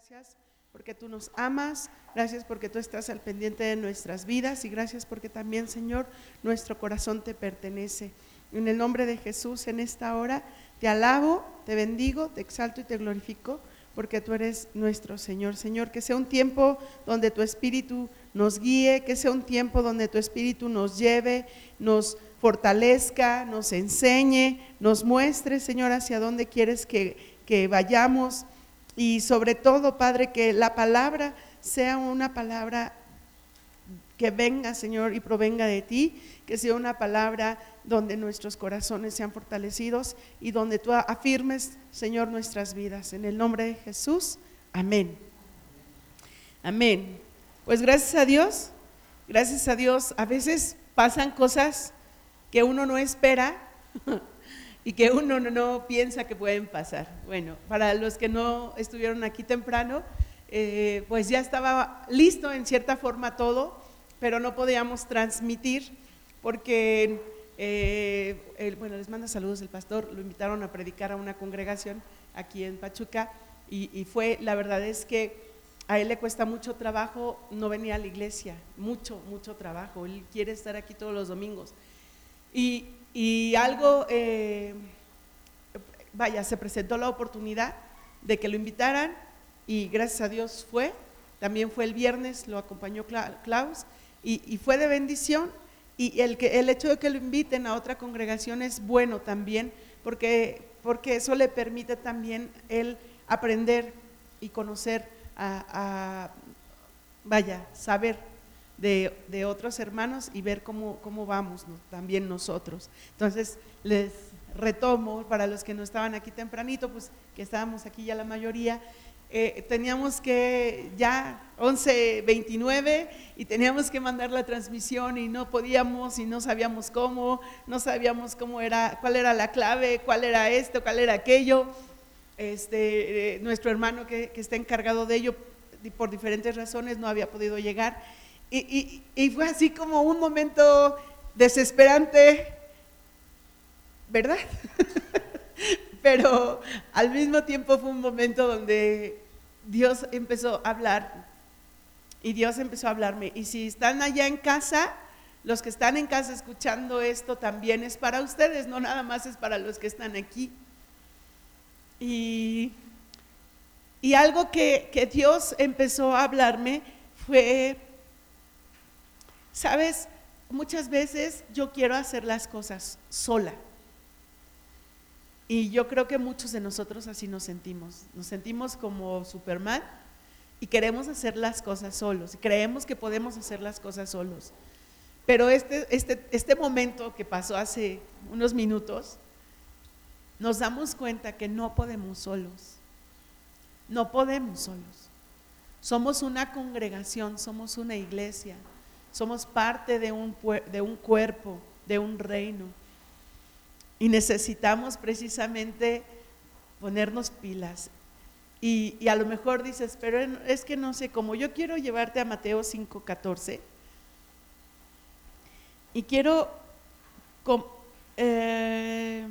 Gracias porque tú nos amas, gracias porque tú estás al pendiente de nuestras vidas y gracias porque también, Señor, nuestro corazón te pertenece. En el nombre de Jesús, en esta hora, te alabo, te bendigo, te exalto y te glorifico porque tú eres nuestro Señor. Señor, que sea un tiempo donde tu Espíritu nos guíe, que sea un tiempo donde tu Espíritu nos lleve, nos fortalezca, nos enseñe, nos muestre, Señor, hacia dónde quieres que, que vayamos y sobre todo, Padre, que la palabra sea una palabra que venga, Señor, y provenga de ti, que sea una palabra donde nuestros corazones sean fortalecidos y donde tú afirmes, Señor, nuestras vidas. En el nombre de Jesús, amén. Amén. Pues gracias a Dios, gracias a Dios, a veces pasan cosas que uno no espera y que uno no, piensa que pueden pasar. Bueno, para los que no estuvieron aquí temprano, eh, pues ya estaba listo en cierta forma todo, pero no podíamos transmitir porque, eh, bueno, les manda saludos el pastor, lo invitaron a predicar a una congregación aquí en Pachuca y, y fue, la verdad es que a él le cuesta mucho trabajo no venir a la iglesia, mucho, mucho trabajo, él quiere estar aquí todos los domingos. Y, y algo, eh, vaya, se presentó la oportunidad de que lo invitaran y gracias a Dios fue. También fue el viernes, lo acompañó Klaus y, fue de bendición. Y el, que, el hecho de que lo inviten a otra congregación es bueno también, porque, porque eso le permite también él aprender y conocer a, vaya, saber de, otros hermanos y ver cómo, cómo vamos también nosotros. Entonces, les retomo, para los que no estaban aquí tempranito, pues que estábamos aquí ya la mayoría, eh, teníamos que ya 11.29 y teníamos que mandar la transmisión y no podíamos y no sabíamos cómo, no sabíamos cómo era, cuál era la clave, cuál era esto, cuál era aquello. Este, eh, nuestro hermano que, que está encargado de ello por diferentes razones no había podido llegar y, fue así como un momento desesperante, ¿verdad? Pero al mismo tiempo fue un momento donde Dios empezó a hablar y Dios empezó a hablarme. Y si están allá en casa, los que están en casa escuchando esto también es para ustedes, no nada más es para los que están aquí. Y, algo que, que Dios empezó a hablarme fue Sabes, muchas veces yo quiero hacer las cosas sola. Y yo creo que muchos de nosotros así nos sentimos. Nos sentimos como Superman y queremos hacer las cosas solos. Y creemos que podemos hacer las cosas solos. Pero este, este, este momento que pasó hace unos minutos, nos damos cuenta que no podemos solos. No podemos solos. Somos una congregación, somos una iglesia. Somos parte de un, de un cuerpo, de un reino. Y necesitamos precisamente ponernos pilas. Y, a lo mejor dices, pero es que no sé cómo. Yo quiero llevarte a Mateo 5:14 y quiero eh,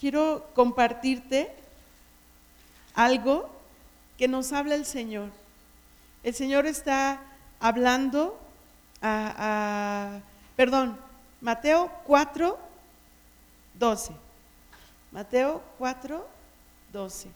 quiero compartirte algo que nos habla el Señor. El Señor está hablando a, perdón, Mateo 4, 12. Mateo 4, 12.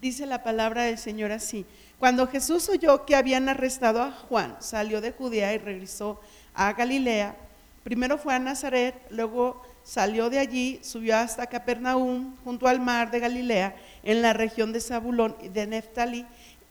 Dice la palabra del Señor así. Cuando Jesús oyó que habían arrestado a Juan, salió de Judea y regresó a Galilea. Primero fue a Nazaret, luego salió de allí, subió hasta Capernaum, junto al mar de Galilea, en la región de Zabulón y de Neftalí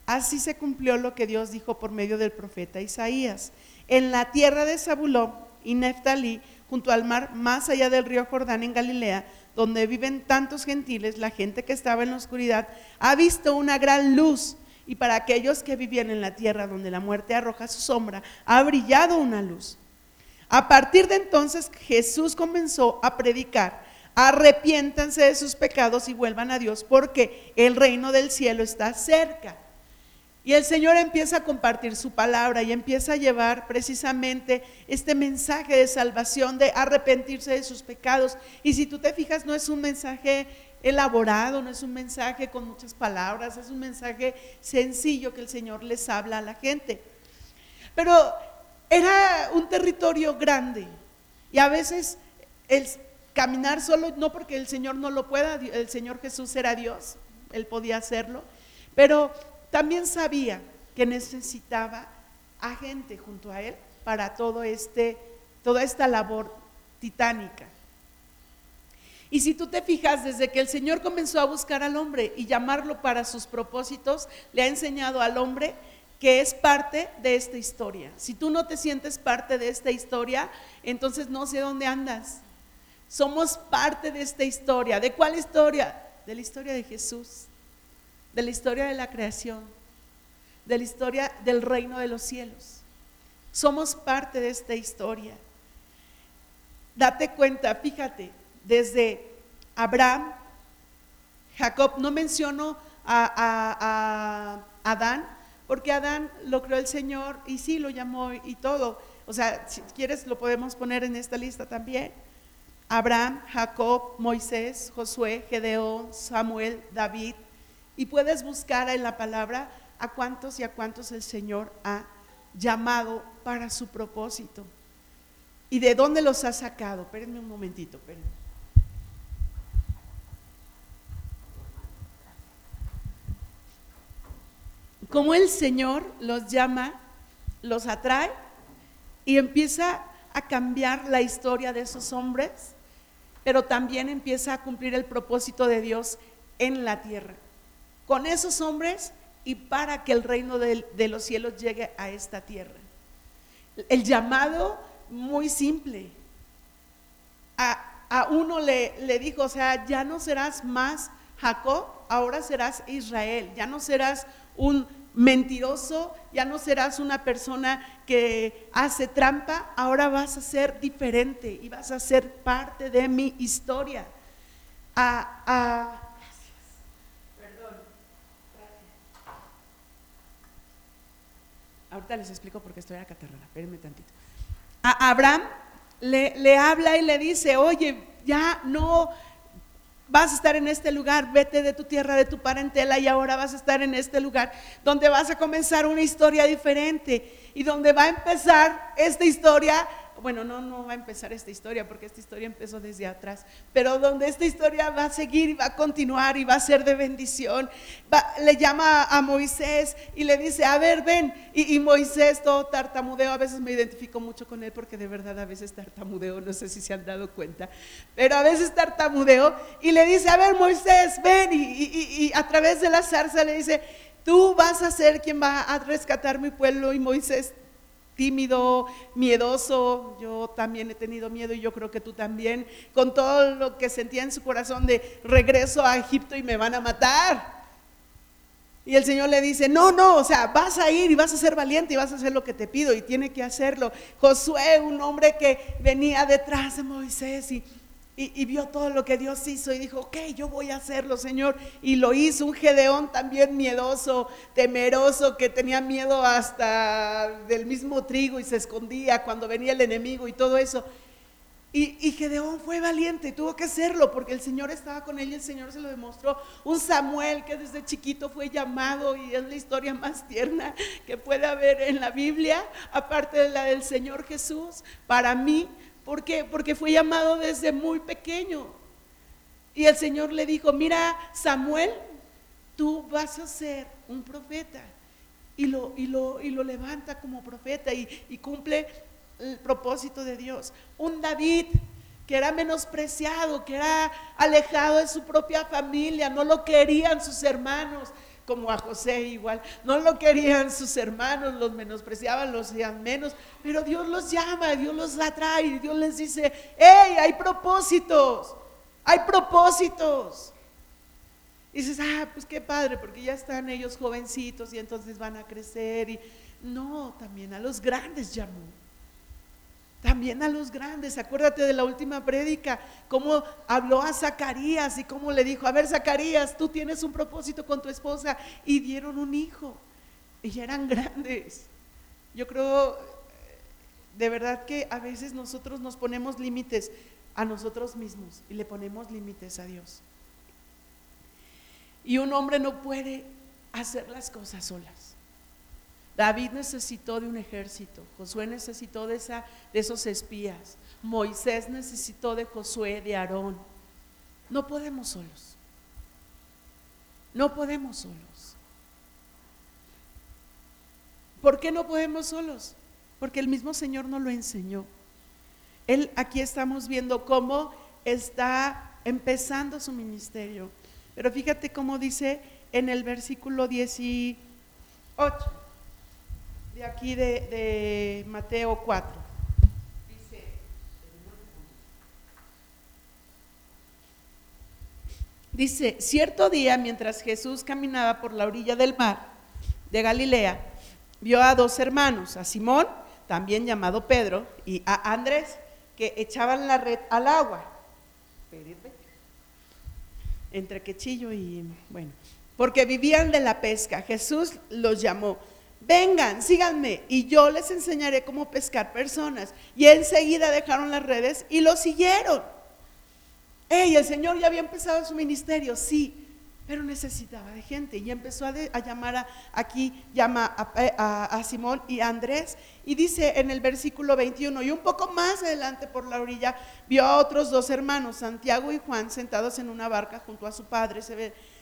Así se cumplió lo que Dios dijo por medio del profeta Isaías. En la tierra de Zabulón y Neftalí, junto al mar, más allá del río Jordán en Galilea, donde viven tantos gentiles, la gente que estaba en la oscuridad, ha visto una gran luz. Y para aquellos que vivían en la tierra donde la muerte arroja su sombra, ha brillado una luz. A partir de entonces Jesús comenzó a predicar, arrepiéntanse de sus pecados y vuelvan a Dios, porque el reino del cielo está cerca. Y el Señor empieza a compartir su palabra y empieza a llevar precisamente este mensaje de salvación, de arrepentirse de sus pecados. Y si tú te fijas, no es un mensaje elaborado, no es un mensaje con muchas palabras, es un mensaje sencillo que el Señor les habla a la gente. Pero era un territorio grande y a veces el caminar solo, no porque el Señor no lo pueda, el Señor Jesús era Dios, Él podía hacerlo, pero también sabía que necesitaba a gente junto a Él para todo este, toda esta labor titánica. Y si tú te fijas, desde que el Señor comenzó a buscar al hombre y llamarlo para sus propósitos, le ha enseñado al hombre que es parte de esta historia. Si tú no te sientes parte de esta historia, entonces no sé dónde andas. Somos parte de esta historia. ¿De cuál historia? De la historia de Jesús, de la historia de la creación, de la historia del reino de los cielos. Somos parte de esta historia. Date cuenta, fíjate, desde Abraham, Jacob, no menciono a, Adán, porque Adán lo creó el Señor y sí lo llamó y todo. O sea, si quieres lo podemos poner en esta lista también. Abraham, Jacob, Moisés, Josué, Gedeón, Samuel, David. Y puedes buscar en la palabra a cuántos y a cuántos el Señor ha llamado para su propósito. ¿Y de dónde los ha sacado? Espérenme un momentito, espérenme. Como el Señor los llama, los atrae y empieza a cambiar la historia de esos hombres, pero también empieza a cumplir el propósito de Dios en la tierra. Con esos hombres y para que el reino de, los cielos llegue a esta tierra. El llamado muy simple. A, uno le, le dijo, o sea, ya no serás más Jacob, ahora serás Israel, ya no serás un mentiroso, ya no serás una persona que hace trampa, ahora vas a ser diferente y vas a ser parte de mi historia. A, Perdón. Ahorita les explico por qué estoy acá catarrada, espérenme tantito. A Abraham le, le habla y le dice, oye, ya no vas a estar en este lugar, vete de tu tierra, de tu parentela y ahora vas a estar en este lugar donde vas a comenzar una historia diferente y donde va a empezar esta historia bueno, no, no va a empezar esta historia porque esta historia empezó desde atrás, pero donde esta historia va a seguir y va a continuar y va a ser de bendición. le llama a Moisés y le dice, a ver, ven. Y, Moisés todo tartamudeo, a veces me identifico mucho con él porque de verdad a veces tartamudeo, no sé si se han dado cuenta, pero a veces tartamudeo y le dice, a ver, Moisés, ven. Y, y a través de la zarza le dice, tú vas a ser quien va a rescatar mi pueblo. Y Moisés tímido, miedoso, yo también he tenido miedo y yo creo que tú también, con todo lo que sentía en su corazón de regreso a Egipto y me van a matar. Y el Señor le dice, no, no, o sea, vas a ir y vas a ser valiente y vas a hacer lo que te pido y tiene que hacerlo. Josué, un hombre que venía detrás de Moisés y y, vio todo lo que Dios hizo y dijo, ok, yo voy a hacerlo, Señor. Y lo hizo un Gedeón también miedoso, temeroso, que tenía miedo hasta del mismo trigo y se escondía cuando venía el enemigo y todo eso. Y, y, Gedeón fue valiente, tuvo que hacerlo porque el Señor estaba con él y el Señor se lo demostró. Un Samuel que desde chiquito fue llamado y es la historia más tierna que puede haber en la Biblia, aparte de la del Señor Jesús. Para mí, ¿Por qué? Porque fue llamado desde muy pequeño. Y el Señor le dijo, mira, Samuel, tú vas a ser un profeta. Y lo, y lo, y lo levanta como profeta y, y cumple el propósito de Dios. Un David que era menospreciado, que era alejado de su propia familia, no lo querían sus hermanos, como a José igual. No lo querían sus hermanos, los menospreciaban, los hacían menos, pero Dios los llama, Dios los atrae, Dios les dice, hey, hay propósitos, hay propósitos. Y dices, ah, pues qué padre, porque ya están ellos jovencitos y entonces van a crecer. Y no, también a los grandes llamó también a los grandes. Acuérdate de la última prédica, cómo habló a Zacarías y cómo le dijo, a ver Zacarías, tú tienes un propósito con tu esposa y dieron un hijo y ya eran grandes. Yo creo de verdad que a veces nosotros nos ponemos límites a nosotros mismos y le ponemos límites a Dios. Y un hombre no puede hacer las cosas solas. David necesitó de un ejército, Josué necesitó de, esos espías, Moisés necesitó de Josué, de Aarón. No podemos solos. No podemos solos. ¿Por qué no podemos solos? Porque el mismo Señor nos lo enseñó. Él aquí estamos viendo cómo está empezando su ministerio. Pero fíjate cómo dice en el versículo 18 de aquí de, de Mateo 4. Dice, dice, cierto día mientras Jesús caminaba por la orilla del mar de Galilea, vio a dos hermanos, a Simón, también llamado Pedro, y a Andrés, que echaban la red al agua. Entre quechillo y bueno, porque vivían de la pesca. Jesús los llamó, vengan, síganme, y yo les enseñaré cómo pescar personas. Y enseguida dejaron las redes y lo siguieron. Ey, el Señor ya había empezado su ministerio, sí, pero necesitaba de gente y empezó a, llamar a, aquí, llama a, Simón y a Andrés y dice en el versículo 21, y un poco más adelante por la orilla vio a otros dos hermanos, Santiago y Juan, sentados en una barca junto a su padre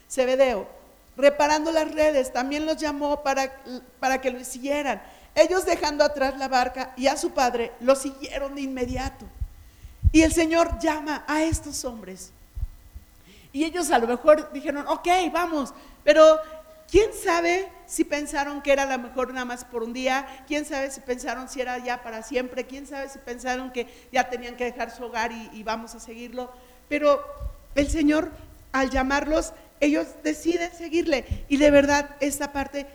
Zebedeo, reparando las redes, también los llamó para, para que lo siguieran. Ellos dejando atrás la barca y a su padre, lo siguieron de inmediato. Y el Señor llama a estos hombres y ellos a lo mejor dijeron, ok, vamos, pero quién sabe si pensaron que era a lo mejor nada más por un día, quién sabe si pensaron si era ya para siempre, quién sabe si pensaron que ya tenían que dejar su hogar y, vamos a seguirlo. Pero el Señor, al llamarlos, ellos deciden seguirle. Y de verdad, esta parte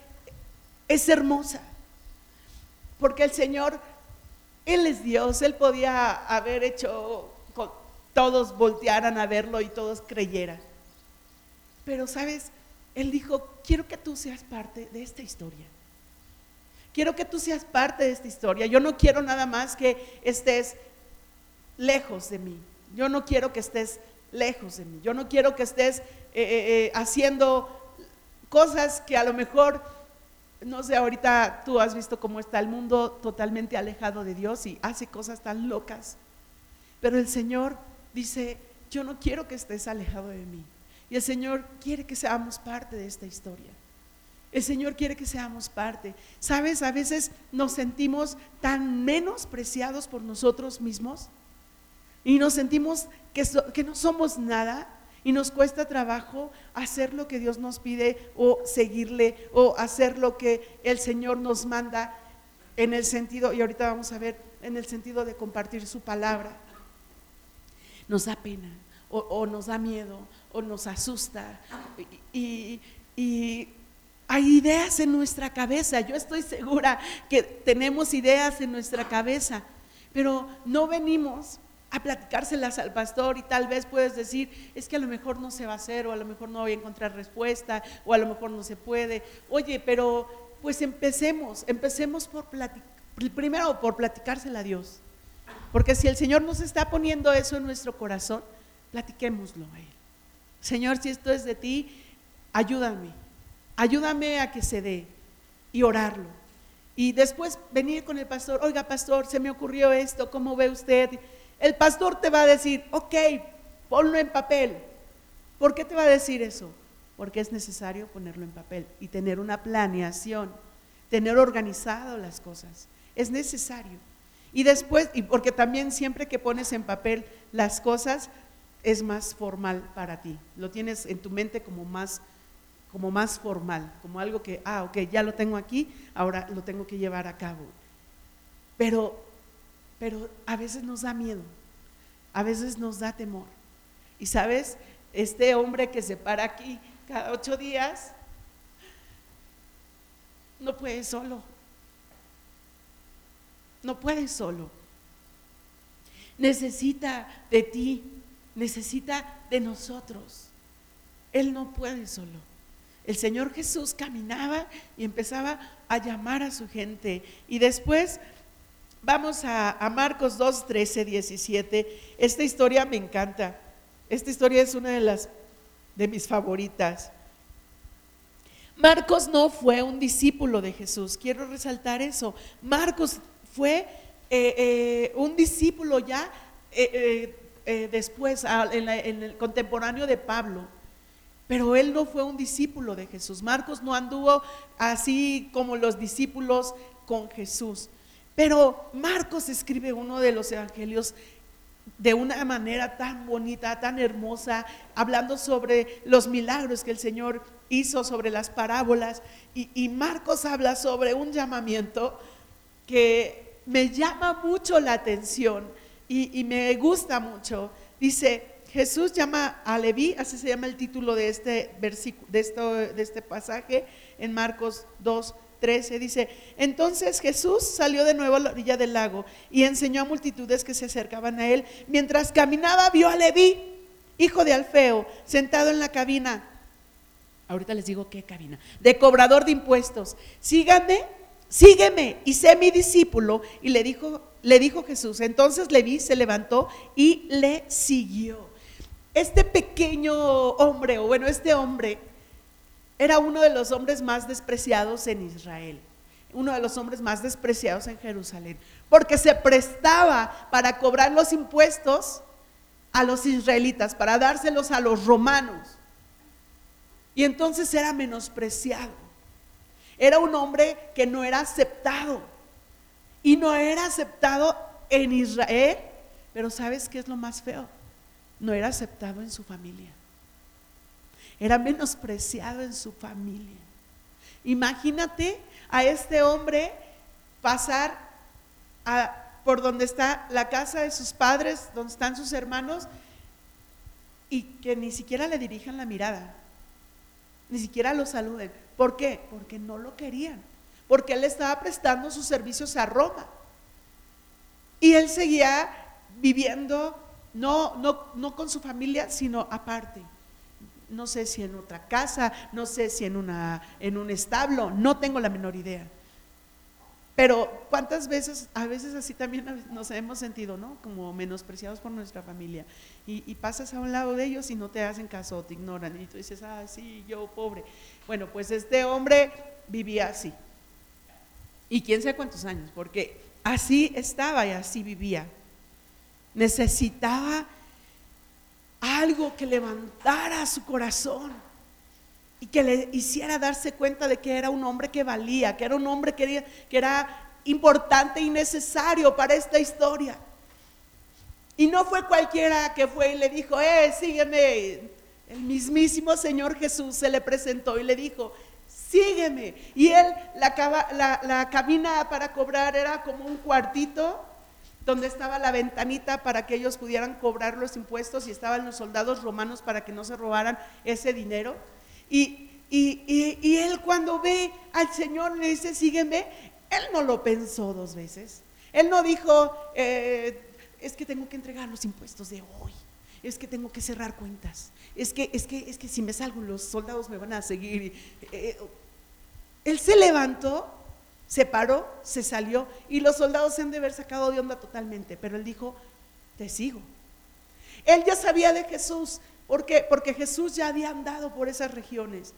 es hermosa. Porque el Señor, Él es Dios, Él podía haber hecho todos voltearan a verlo y todos creyeran. Pero, ¿sabes? Él dijo, quiero que tú seas parte de esta historia. Quiero que tú seas parte de esta historia. Yo no quiero nada más que estés lejos de mí. Yo no quiero que estés lejos de mí. Yo no quiero que estés eh, eh, eh, haciendo cosas que a lo mejor, no sé, ahorita tú has visto cómo está el mundo totalmente alejado de Dios y hace cosas tan locas. Pero el Señor dice, yo no quiero que estés alejado de mí. Y el Señor quiere que seamos parte de esta historia. El Señor quiere que seamos parte. Sabes, a veces nos sentimos tan menospreciados por nosotros mismos y nos sentimos que, que no somos nada y nos cuesta trabajo hacer lo que Dios nos pide o seguirle o hacer lo que el Señor nos manda en el sentido, y ahorita vamos a ver, en el sentido de compartir su palabra nos da pena o, nos da miedo o nos asusta. Y, y hay ideas en nuestra cabeza. Yo estoy segura que tenemos ideas en nuestra cabeza, pero no venimos a platicárselas al pastor y tal vez puedes decir, es que a lo mejor no se va a hacer o a lo mejor no voy a encontrar respuesta o a lo mejor no se puede. Oye, pero pues empecemos, empecemos por platicar, primero por platicársela a Dios. Porque si el Señor nos está poniendo eso en nuestro corazón, platiquémoslo a Él. Señor, si esto es de ti, ayúdame. Ayúdame a que se dé y orarlo. Y después venir con el pastor, oiga pastor, se me ocurrió esto, ¿cómo ve usted? El pastor te va a decir, ok, ponlo en papel. ¿Por qué te va a decir eso? Porque es necesario ponerlo en papel y tener una planeación, tener organizado las cosas. Es necesario. Y después, y porque también siempre que pones en papel las cosas, es más formal para ti. Lo tienes en tu mente como más, como más formal, como algo que, ah, ok, ya lo tengo aquí, ahora lo tengo que llevar a cabo. Pero, pero a veces nos da miedo, a veces nos da temor. Y sabes, este hombre que se para aquí cada ocho días, no puede solo no puede solo. Necesita de ti, necesita de nosotros. Él no puede solo. El Señor Jesús caminaba y empezaba a llamar a su gente. Y después vamos a, Marcos 2, 13, 17. Esta historia me encanta. Esta historia es una de las de mis favoritas. Marcos no fue un discípulo de Jesús, quiero resaltar eso. Marcos fue eh, eh, un discípulo ya eh, después, en, en el contemporáneo de Pablo. Pero él no fue un discípulo de Jesús. Marcos no anduvo así como los discípulos con Jesús. Pero Marcos escribe uno de los evangelios de una manera tan bonita, tan hermosa, hablando sobre los milagros que el Señor hizo, sobre las parábolas. Y, Marcos habla sobre un llamamiento que me llama mucho la atención y, me gusta mucho. Dice, Jesús llama a Leví, así se llama el título de este, versículo, de, de este pasaje en Marcos 2, 13 dice, entonces Jesús salió de nuevo a la orilla del lago y enseñó a multitudes que se acercaban a él. Mientras caminaba vio a Leví, hijo de Alfeo, sentado en la cabina. Ahorita les digo qué cabina, de cobrador de impuestos. Síganme, sígueme y sé mi discípulo. Y le dijo, le dijo Jesús. Entonces Leví se levantó y le siguió. Este pequeño hombre, o bueno, este hombre era uno de los hombres más despreciados en Israel, uno de los hombres más despreciados en Jerusalén, porque se prestaba para cobrar los impuestos a los israelitas, para dárselos a los romanos. Y entonces era menospreciado. Era un hombre que no era aceptado. Y no era aceptado en Israel, pero ¿sabes qué es lo más feo? No era aceptado en su familia era menospreciado en su familia. Imagínate a este hombre pasar por donde está la casa de sus padres, donde están sus hermanos, y que ni siquiera le dirijan la mirada, ni siquiera lo saluden. ¿Por qué? Porque no lo querían, porque él estaba prestando sus servicios a Roma. Y él seguía viviendo, no, con su familia, sino aparte no sé si en otra casa, no sé si en, una, en un establo, no tengo la menor idea. Pero cuántas veces, a veces así también nos hemos sentido, ¿no? Como menospreciados por nuestra familia. Y, pasas a un lado de ellos y no te hacen caso, te ignoran. Y tú dices, ah, sí, yo pobre. Bueno, pues este hombre vivía así. Y quién sabe cuántos años, porque así estaba y así vivía. Necesitaba algo que levantara su corazón y que le hiciera darse cuenta de que era un hombre que valía, que era un hombre que, era importante y necesario para esta historia. Y no fue cualquiera que fue y le dijo, eh, sígueme. El mismísimo Señor Jesús se le presentó y le dijo, sígueme. Y él, la, la, la cabina para cobrar era como un cuartito donde estaba la ventanita para que ellos pudieran cobrar los impuestos y estaban los soldados romanos para que no se robaran ese dinero. Y, y, él cuando ve al Señor le dice, sígueme, él no lo pensó dos veces. Él no dijo, eh, es que tengo que entregar los impuestos de hoy, es que tengo que cerrar cuentas, es que, es que, es que si me salgo los soldados me van a seguir. Eh, él se levantó se paró, se salió y los soldados se han de haber sacado de onda totalmente, pero él dijo, te sigo. Él ya sabía de Jesús, porque, porque Jesús ya había andado por esas regiones.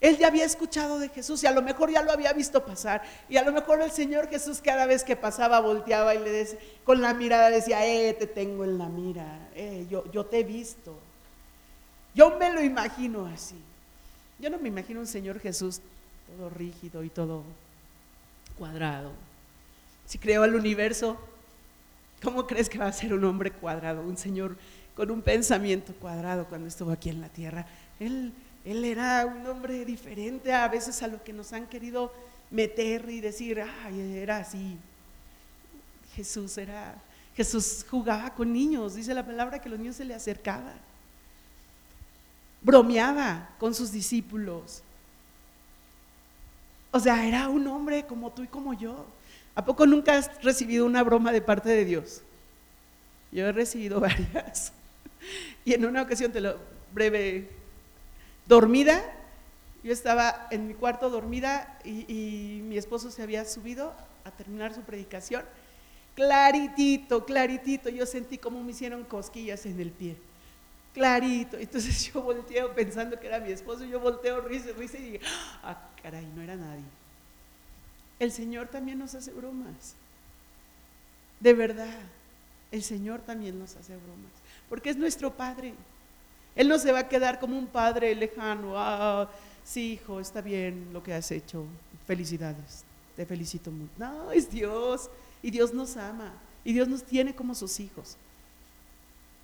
Él ya había escuchado de Jesús y a lo mejor ya lo había visto pasar. Y a lo mejor el Señor Jesús cada vez que pasaba volteaba y le decía, con la mirada decía, eh, te tengo en la mira, eh, yo, yo te he visto. Yo me lo imagino así. Yo no me imagino un Señor Jesús todo rígido y todo cuadrado. Si creó el universo, ¿cómo crees que va a ser un hombre cuadrado? Un señor con un pensamiento cuadrado cuando estuvo aquí en la tierra. Él, él era un hombre diferente a veces a lo que nos han querido meter y decir, ay, era así. Jesús era, Jesús jugaba con niños, dice la palabra que los niños se le acercaban. Bromeaba con sus discípulos. O sea, era un hombre como tú y como yo. ¿A poco nunca has recibido una broma de parte de Dios? Yo he recibido varias. Y en una ocasión, te lo breve, dormida, yo estaba en mi cuarto dormida y, mi esposo se había subido a terminar su predicación. Claritito, claritito, yo sentí como me hicieron cosquillas en el pie. Clarito. Entonces yo volteo pensando que era mi esposo, yo volteo, risa, risa y dije, ah, caray, no era nadie. El Señor también nos hace bromas. De verdad, el Señor también nos hace bromas, porque es nuestro Padre. Él no se va a quedar como un padre lejano. Ah, sí, hijo, está bien lo que has hecho. Felicidades, te felicito mucho. No, es Dios. Y Dios nos ama. Y Dios nos tiene como sus hijos.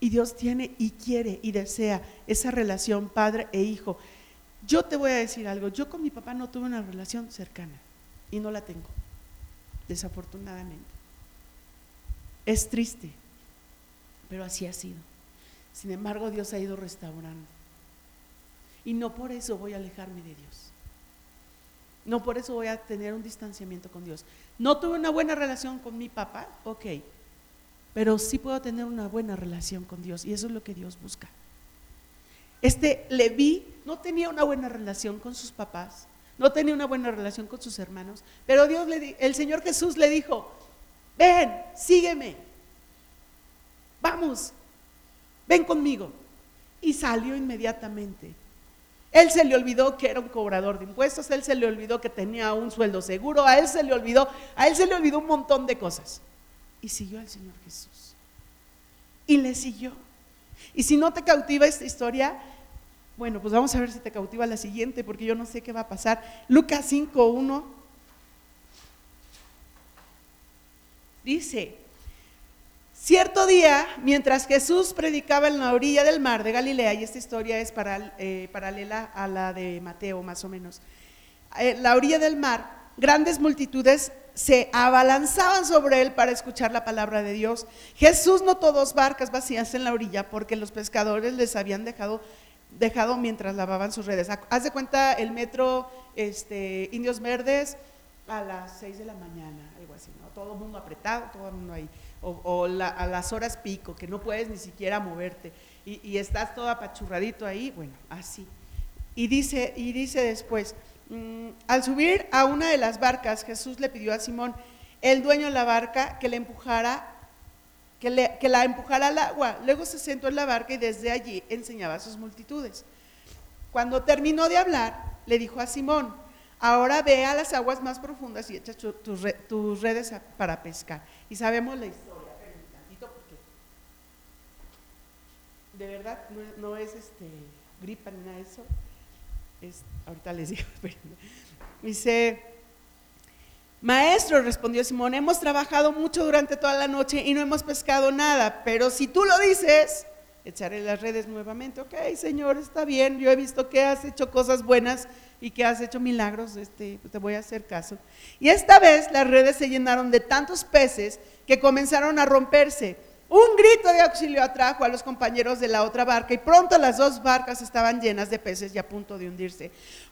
Y Dios tiene y quiere y desea esa relación padre e hijo. Yo te voy a decir algo. Yo con mi papá no tuve una relación cercana. Y no la tengo. Desafortunadamente. Es triste. Pero así ha sido. Sin embargo, Dios ha ido restaurando. Y no por eso voy a alejarme de Dios. No por eso voy a tener un distanciamiento con Dios. No tuve una buena relación con mi papá, ok, pero sí puedo tener una buena relación con Dios y eso es lo que Dios busca. Este Leví no tenía una buena relación con sus papás, no tenía una buena relación con sus hermanos, pero Dios le el Señor Jesús le dijo, ven, sígueme, vamos, ven conmigo. Y salió inmediatamente. Él se le olvidó que era un cobrador de impuestos, él se le olvidó que tenía un sueldo seguro, a él se le olvidó, a él se le olvidó un montón de cosas. Y siguió al Señor Jesús. Y le siguió. Y si no te cautiva esta historia, bueno, pues vamos a ver si te cautiva la siguiente, porque yo no sé qué va a pasar. Lucas 5.1 dice, Cierto día, mientras Jesús predicaba en la orilla del mar de Galilea, y esta historia es eh, paralela a la de Mateo más o menos, en la orilla del mar, grandes multitudes se abalanzaban sobre él para escuchar la palabra de Dios. Jesús notó dos barcas vacías en la orilla porque los pescadores les habían dejado, dejado mientras lavaban sus redes. Haz de cuenta el metro este, Indios Verdes a las 6 de la mañana, algo así, ¿no? Todo el mundo apretado, todo el mundo ahí o, a las horas pico, que no puedes ni siquiera moverte y, estás todo apachurradito ahí, bueno, así. Y dice, y dice después, al subir a una de las barcas, Jesús le pidió a Simón, el dueño de la barca, que le empujara, que la empujara al agua. Luego se sentó en la barca y desde allí enseñaba a sus multitudes. Cuando terminó de hablar, le dijo a Simón, ahora ve a las aguas más profundas y echa tus redes para pescar. Y sabemos la historia de verdad no, es este gripa ni nada de eso. Ahorita les digo, dice, maestro, respondió Simón, hemos trabajado mucho durante toda la noche y no hemos pescado nada, pero si tú lo dices, echaré las redes nuevamente. Ok, Señor, está bien, yo he visto que has hecho cosas buenas y que has hecho milagros, este, te voy a hacer caso. Y esta vez las redes se llenaron de tantos peces que comenzaron a romperse. Un grito de auxilio atrajo a los compañeros de la otra barca y pronto las dos barcas estaban llenas de peces y a punto de hundirse.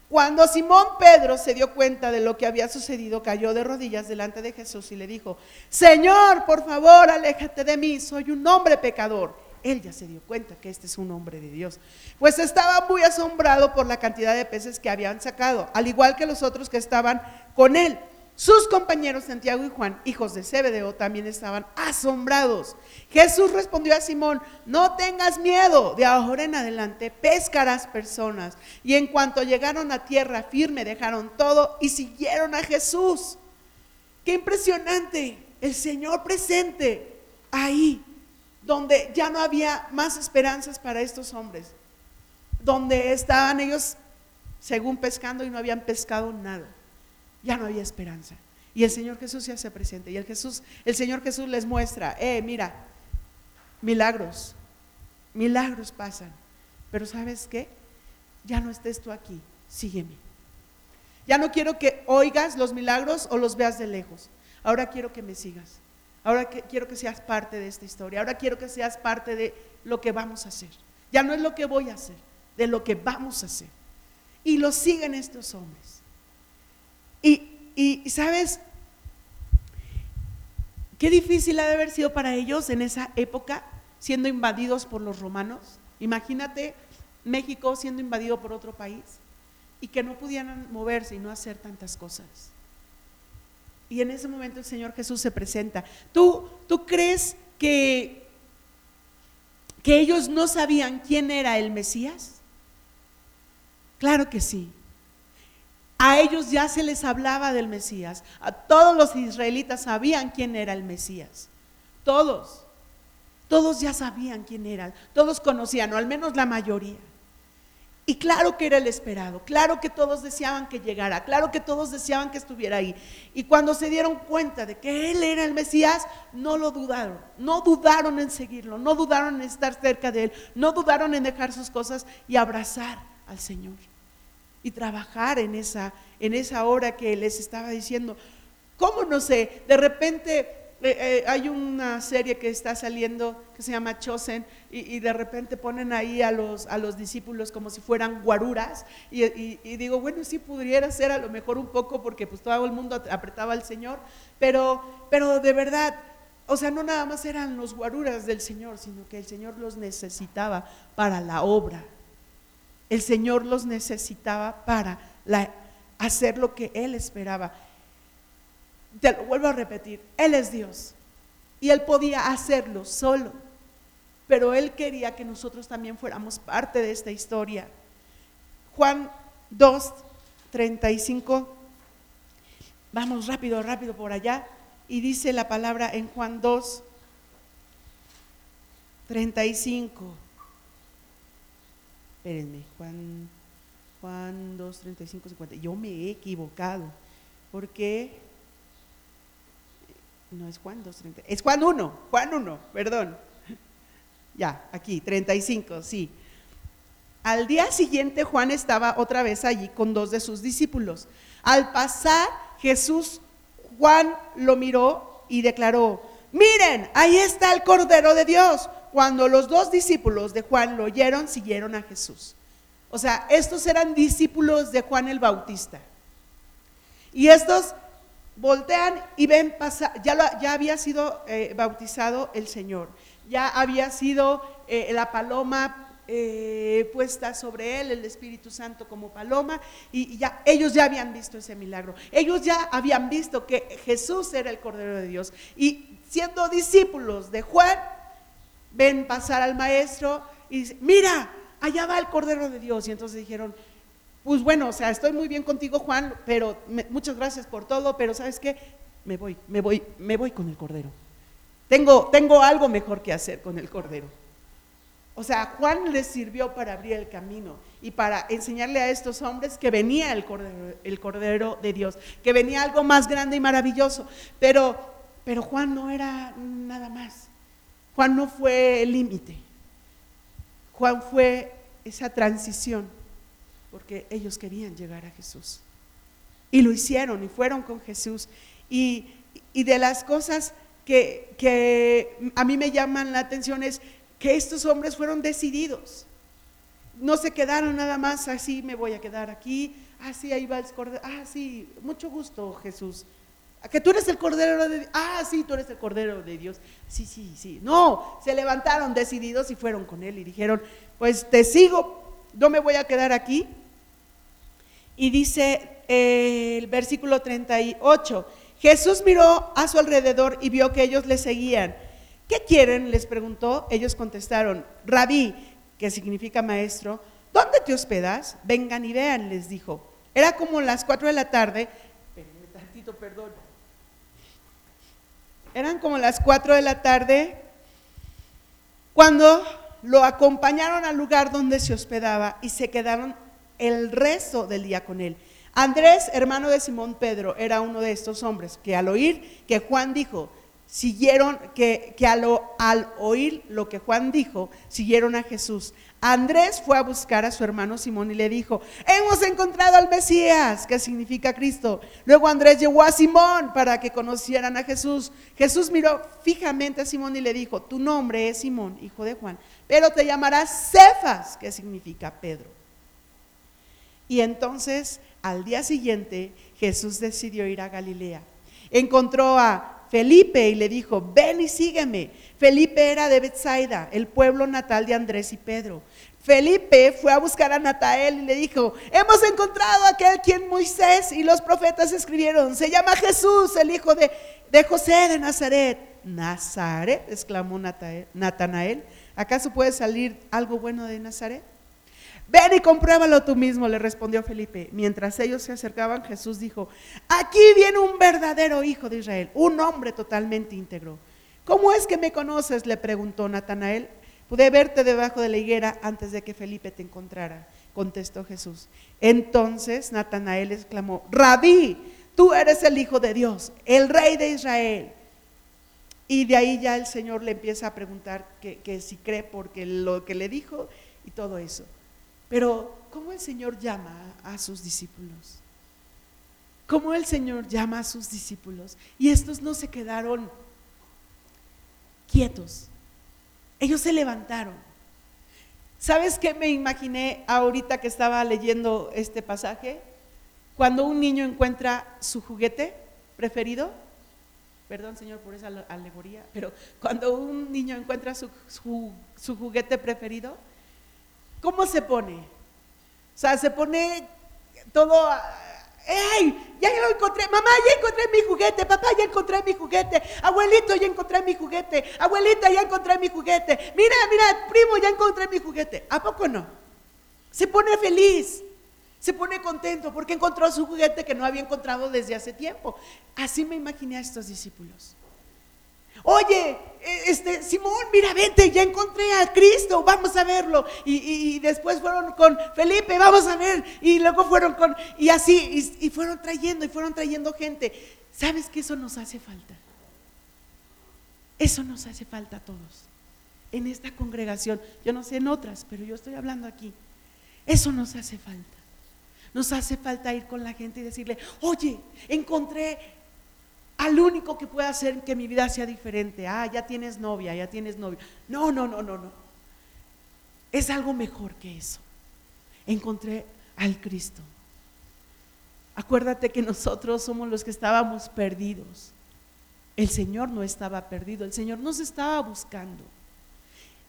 Cuando Simón Pedro se dio cuenta de lo que había sucedido, cayó de rodillas delante de Jesús y le dijo, Señor, por favor, aléjate de mí, soy un hombre pecador. Él ya se dio cuenta que este es un hombre de Dios, pues estaba muy asombrado por la cantidad de peces que habían sacado, al igual que los otros que estaban con él. Sus compañeros Santiago y Juan, hijos de Zebedeo, también estaban asombrados. Jesús respondió a Simón, no tengas miedo, de ahora en adelante pescarás personas. Y en cuanto llegaron a tierra firme, dejaron todo y siguieron a Jesús. Qué impresionante, el Señor presente ahí, donde ya no había más esperanzas para estos hombres, donde estaban ellos, según pescando, y no habían pescado nada ya no había esperanza. Y el Señor Jesús se hace presente. Y el, Jesús, el Señor Jesús les muestra, eh, mira, milagros, milagros pasan. Pero ¿sabes qué? Ya no estés tú aquí, sígueme. Ya no quiero que oigas los milagros o los veas de lejos. Ahora quiero que me sigas. Ahora quiero que seas parte de esta historia. Ahora quiero que seas parte de lo que vamos a hacer. Ya no es lo que voy a hacer, de lo que vamos a hacer. Y lo siguen estos hombres. Y, sabes, qué difícil ha de haber sido para ellos en esa época siendo invadidos por los romanos. Imagínate México siendo invadido por otro país y que no pudieran moverse y no hacer tantas cosas. Y en ese momento el Señor Jesús se presenta. ¿Tú, tú crees que, que ellos no sabían quién era el Mesías? Claro que sí. A ellos ya se les hablaba del Mesías. A todos los israelitas sabían quién era el Mesías. Todos. Todos ya sabían quién era. Todos conocían, o al menos la mayoría. Y claro que era el esperado, claro que todos deseaban que llegara, claro que todos deseaban que estuviera ahí. Y cuando se dieron cuenta de que Él era el Mesías, no lo dudaron, no dudaron en seguirlo, no dudaron en estar cerca de Él, no dudaron en dejar sus cosas y abrazar al Señor. Y trabajar en esa, en esa hora que les estaba diciendo. ¿Cómo no sé? De repente eh, eh, hay una serie que está saliendo que se llama Chosen y, de repente ponen ahí a los, a los discípulos como si fueran guaruras y, digo, bueno, sí pudiera ser a lo mejor un poco porque pues todo el mundo apretaba al Señor, pero, pero de verdad, o sea, no nada más eran los guaruras del Señor, sino que el Señor los necesitaba para la obra. El Señor los necesitaba para hacer lo que Él esperaba te lo vuelvo a repetir, Él es Dios y Él podía hacerlo solo, pero Él quería que nosotros también fuéramos parte de esta historia. Juan 2, 35, vamos rápido, rápido por allá, y dice la palabra en Juan 2, 35. Espérenme, Juan, Juan 2, 35, 50. Yo me he equivocado, porque no es Juan 2.30, es Juan 1, Juan 1, perdón. Ya, aquí, 35, sí. Al día siguiente Juan estaba otra vez allí con dos de sus discípulos. Al pasar Jesús, Juan lo miró y declaró, miren, ahí está el Cordero de Dios. Cuando los dos discípulos de Juan lo oyeron, siguieron a Jesús. O sea, estos eran discípulos de Juan el Bautista. Y estos voltean y ven pasar, ya, había sido eh, bautizado el Señor, ya había sido eh, la paloma eh, puesta sobre él, el Espíritu Santo como paloma, y, ya ellos ya habían visto ese milagro, ellos ya habían visto que Jesús era el Cordero de Dios, y siendo discípulos de Juan, ven pasar al maestro y dicen, mira, allá va el Cordero de Dios, y entonces dijeron, pues bueno, o sea, estoy muy bien contigo, Juan, pero muchas gracias por todo, pero ¿sabes qué? Me voy, me voy, me voy con el cordero. Tengo, tengo algo mejor que hacer con el cordero. O sea, Juan les sirvió para abrir el camino y para enseñarle a estos hombres que venía el cordero, el cordero de Dios, que venía algo más grande y maravilloso. Pero, pero Juan no era nada más. Juan no fue el límite. Juan fue esa transición porque ellos querían llegar a Jesús. Y lo hicieron y fueron con Jesús. Y, de las cosas que, que a mí me llaman la atención es que estos hombres fueron decididos. No se quedaron nada más así, me voy a quedar aquí, así ah, ahí va el cordero, ah, sí, mucho gusto Jesús. Que tú eres el cordero de Dios, ah, sí, tú eres el cordero de Dios. Sí, sí, sí. No, se levantaron decididos y fueron con él y dijeron, pues te sigo, no me voy a quedar aquí, y dice eh, el versículo 38, Jesús miró a su alrededor y vio que ellos le seguían. ¿Qué quieren? les preguntó. Ellos contestaron, rabí, que significa maestro, ¿dónde te hospedas? Vengan y vean, les dijo. Era como las cuatro de la tarde. perdón. Eran como las cuatro de la tarde cuando lo acompañaron al lugar donde se hospedaba y se quedaron el resto del día con él. Andrés, hermano de Simón Pedro, era uno de estos hombres que al oír que Juan dijo, siguieron, que, que al, oír lo que Juan dijo, siguieron a Jesús. Andrés fue a buscar a su hermano Simón y le dijo, hemos encontrado al Mesías, que significa Cristo. Luego Andrés llevó a Simón para que conocieran a Jesús. Jesús miró fijamente a Simón y le dijo, tu nombre es Simón, hijo de Juan, pero te llamarás Cefas, que significa Pedro. Y entonces al día siguiente Jesús decidió ir a Galilea. Encontró a Felipe y le dijo, ven y sígueme. Felipe era de Bethsaida, el pueblo natal de Andrés y Pedro. Felipe fue a buscar a Natael y le dijo, hemos encontrado a aquel quien Moisés y los profetas escribieron. Se llama Jesús, el hijo de, de José de Nazaret. Nazaret, exclamó Natanael. ¿Acaso puede salir algo bueno de Nazaret? Ven y compruébalo tú mismo, le respondió Felipe. Mientras ellos se acercaban, Jesús dijo, aquí viene un verdadero hijo de Israel, un hombre totalmente íntegro. ¿Cómo es que me conoces? le preguntó Natanael. Pude verte debajo de la higuera antes de que Felipe te encontrara, contestó Jesús. Entonces Natanael exclamó, Rabí, tú eres el Hijo de Dios, el Rey de Israel. Y de ahí ya el Señor le empieza a preguntar que, si cree porque lo que le dijo y todo eso. Pero, ¿cómo el Señor llama a sus discípulos? ¿Cómo el Señor llama a sus discípulos? Y estos no se quedaron quietos. Ellos se levantaron. ¿Sabes qué me imaginé ahorita que estaba leyendo este pasaje? Cuando un niño encuentra su juguete preferido, perdón Señor por esa alegoría, pero cuando un niño encuentra su, su juguete preferido, ¿Cómo se pone? O sea, se pone todo, ¡Ey! Ya lo encontré, mamá, ya encontré mi juguete, papá, ya encontré mi juguete, abuelito, ya encontré mi juguete, abuelita, ya encontré mi juguete, mira, mira, primo, ya encontré mi juguete. ¿A poco no? Se pone feliz, se pone contento porque encontró su juguete que no había encontrado desde hace tiempo. Así me imaginé a estos discípulos. Oye, e, este, Simón, mira, vente, ya encontré a Cristo, vamos a verlo. Y, después fueron con Felipe, vamos a ver. Y luego fueron con, y así, y, fueron trayendo, y fueron trayendo gente. ¿Sabes que eso nos hace falta? Eso nos hace falta a todos. En esta congregación, yo no sé en otras, pero yo estoy hablando aquí. Eso nos hace falta. Nos hace falta ir con la gente y decirle, oye, encontré al único que puede hacer que mi vida sea diferente. Ah, ya tienes novia, ya tienes novio. No, no, no, no, no. Es algo mejor que eso. Encontré al Cristo. Acuérdate que nosotros somos los que estábamos perdidos. El Señor no estaba perdido, el Señor nos estaba buscando.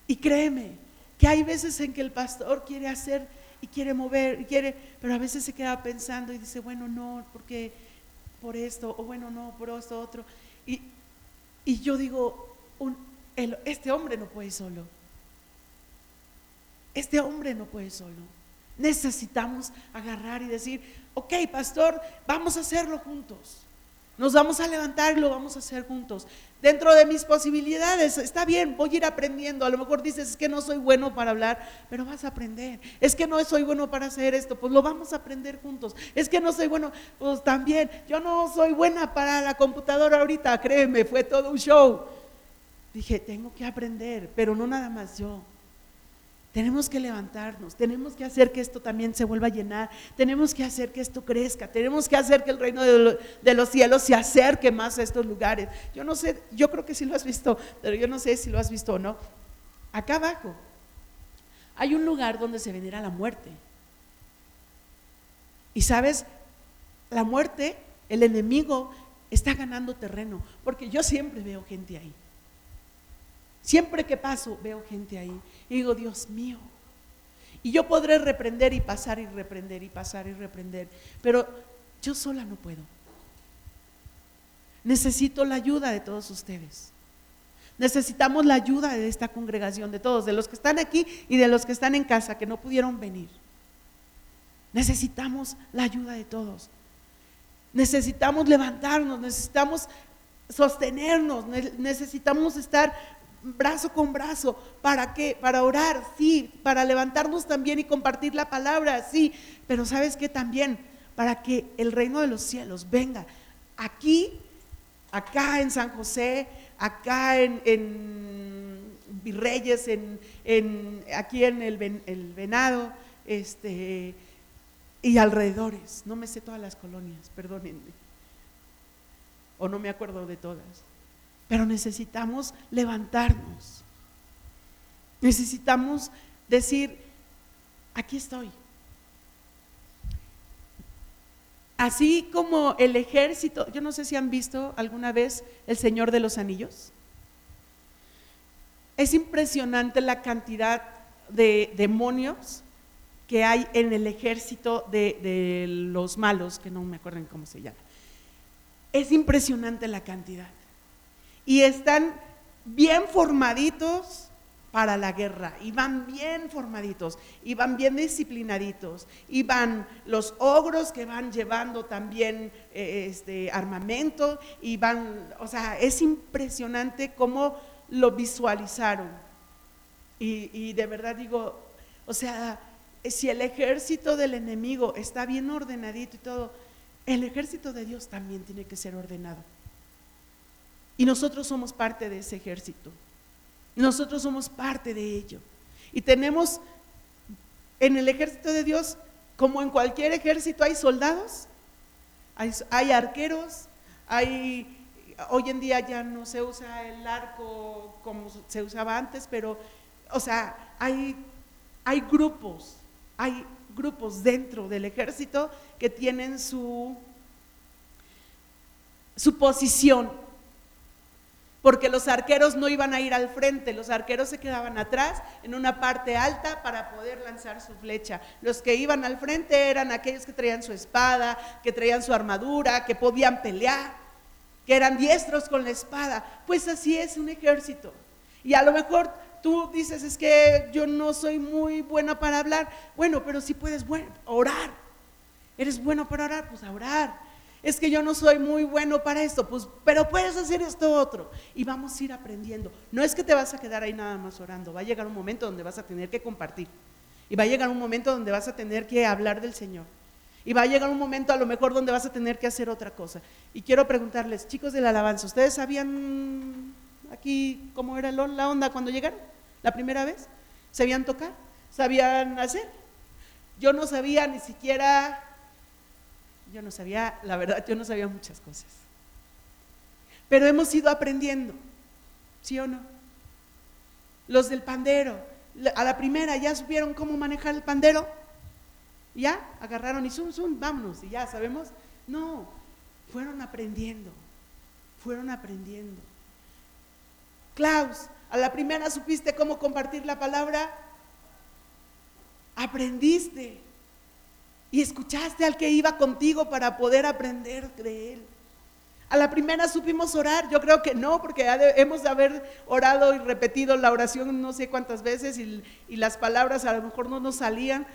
Y créeme que hay veces en que el pastor quiere hacer y quiere mover, y quiere, pero a veces se queda pensando y dice, bueno, no, porque por esto, o bueno, no, por esto otro. Y, yo digo, este hombre no puede solo. Este hombre no puede solo. Necesitamos agarrar y decir, ok, pastor, vamos a hacerlo juntos. Nos vamos a levantar y lo vamos a hacer juntos. Dentro de mis posibilidades, está bien, voy a ir aprendiendo. A lo mejor dices, es que no soy bueno para hablar, pero vas a aprender. Es que no soy bueno para hacer esto, pues lo vamos a aprender juntos. Es que no soy bueno, pues también. Yo no soy buena para la computadora ahorita, créeme, fue todo un show. Dije, tengo que aprender, pero no nada más yo. Tenemos que levantarnos, tenemos que hacer que esto también se vuelva a llenar, tenemos que hacer que esto crezca, tenemos que hacer que el reino de, los cielos se acerque más a estos lugares. Yo no sé, yo creo que sí lo has visto, pero yo no sé si lo has visto o no. Acá abajo hay un lugar donde se venera la muerte. Y sabes, la muerte, el enemigo está ganando terreno, porque yo siempre veo gente ahí. Siempre que paso veo gente ahí. Y digo, Dios mío. Y yo podré reprender y pasar y reprender y pasar y reprender. Pero yo sola no puedo. Necesito la ayuda de todos ustedes. Necesitamos la ayuda de esta congregación, de todos, de los que están aquí y de los que están en casa, que no pudieron venir. Necesitamos la ayuda de todos. Necesitamos levantarnos, necesitamos sostenernos, necesitamos estar brazo con brazo. ¿Para qué? Para orar, sí. Para levantarnos también y compartir la palabra, sí. Pero sabes qué también? Para que el reino de los cielos venga aquí, acá en San José, acá en, Virreyes, en, aquí en el, el Venado, este, y alrededores. No me sé todas las colonias, perdónenme. O no me acuerdo de todas. Pero necesitamos levantarnos. Necesitamos decir, aquí estoy. Así como el ejército, yo no sé si han visto alguna vez El Señor de los Anillos. Es impresionante la cantidad de demonios que hay en el ejército de, los malos, que no me acuerdo cómo se llama. Es impresionante la cantidad y están bien formaditos, para la guerra y van bien formaditos y van bien disciplinaditos y van los ogros que van llevando también eh, este armamento y van, o sea, es impresionante cómo lo visualizaron. Y, y de verdad digo, o sea, si el ejército del enemigo está bien ordenadito y todo, el ejército de Dios también tiene que ser ordenado. Y nosotros somos parte de ese ejército. Nosotros somos parte de ello. Y tenemos en el ejército de Dios, como en cualquier ejército, hay soldados, hay, arqueros, hay, hoy en día ya no se usa el arco como se usaba antes, pero, o sea, hay, hay grupos, hay grupos dentro del ejército que tienen su, su posición porque los arqueros no iban a ir al frente, los arqueros se quedaban atrás en una parte alta para poder lanzar su flecha. Los que iban al frente eran aquellos que traían su espada, que traían su armadura, que podían pelear, que eran diestros con la espada. Pues así es un ejército. Y a lo mejor tú dices, es que yo no soy muy buena para hablar. Bueno, pero si puedes orar. Eres bueno para orar, pues orar es que yo no soy muy bueno para esto, pues, pero puedes hacer esto otro. Y vamos a ir aprendiendo. No es que te vas a quedar ahí nada más orando, va a llegar un momento donde vas a tener que compartir. Y va a llegar un momento donde vas a tener que hablar del Señor. Y va a llegar un momento a lo mejor donde vas a tener que hacer otra cosa. Y quiero preguntarles, chicos de la alabanza, ¿ustedes sabían aquí cómo era la onda cuando llegaron? ¿La primera vez? ¿Sabían tocar? ¿Sabían hacer? Yo no sabía ni siquiera yo no sabía, la verdad, yo no sabía muchas cosas. Pero hemos ido aprendiendo, ¿sí o no? Los del pandero, a la primera ya supieron cómo manejar el pandero. Ya, agarraron y zum, zum, vámonos, y ya sabemos. No, fueron aprendiendo, fueron aprendiendo. Klaus, a la primera supiste cómo compartir la palabra. Aprendiste y escuchaste al que iba contigo para poder aprender de él. A la primera supimos orar, yo creo que no, porque hemos de haber orado y repetido la oración no sé cuántas veces y, y las palabras a lo mejor no nos salían,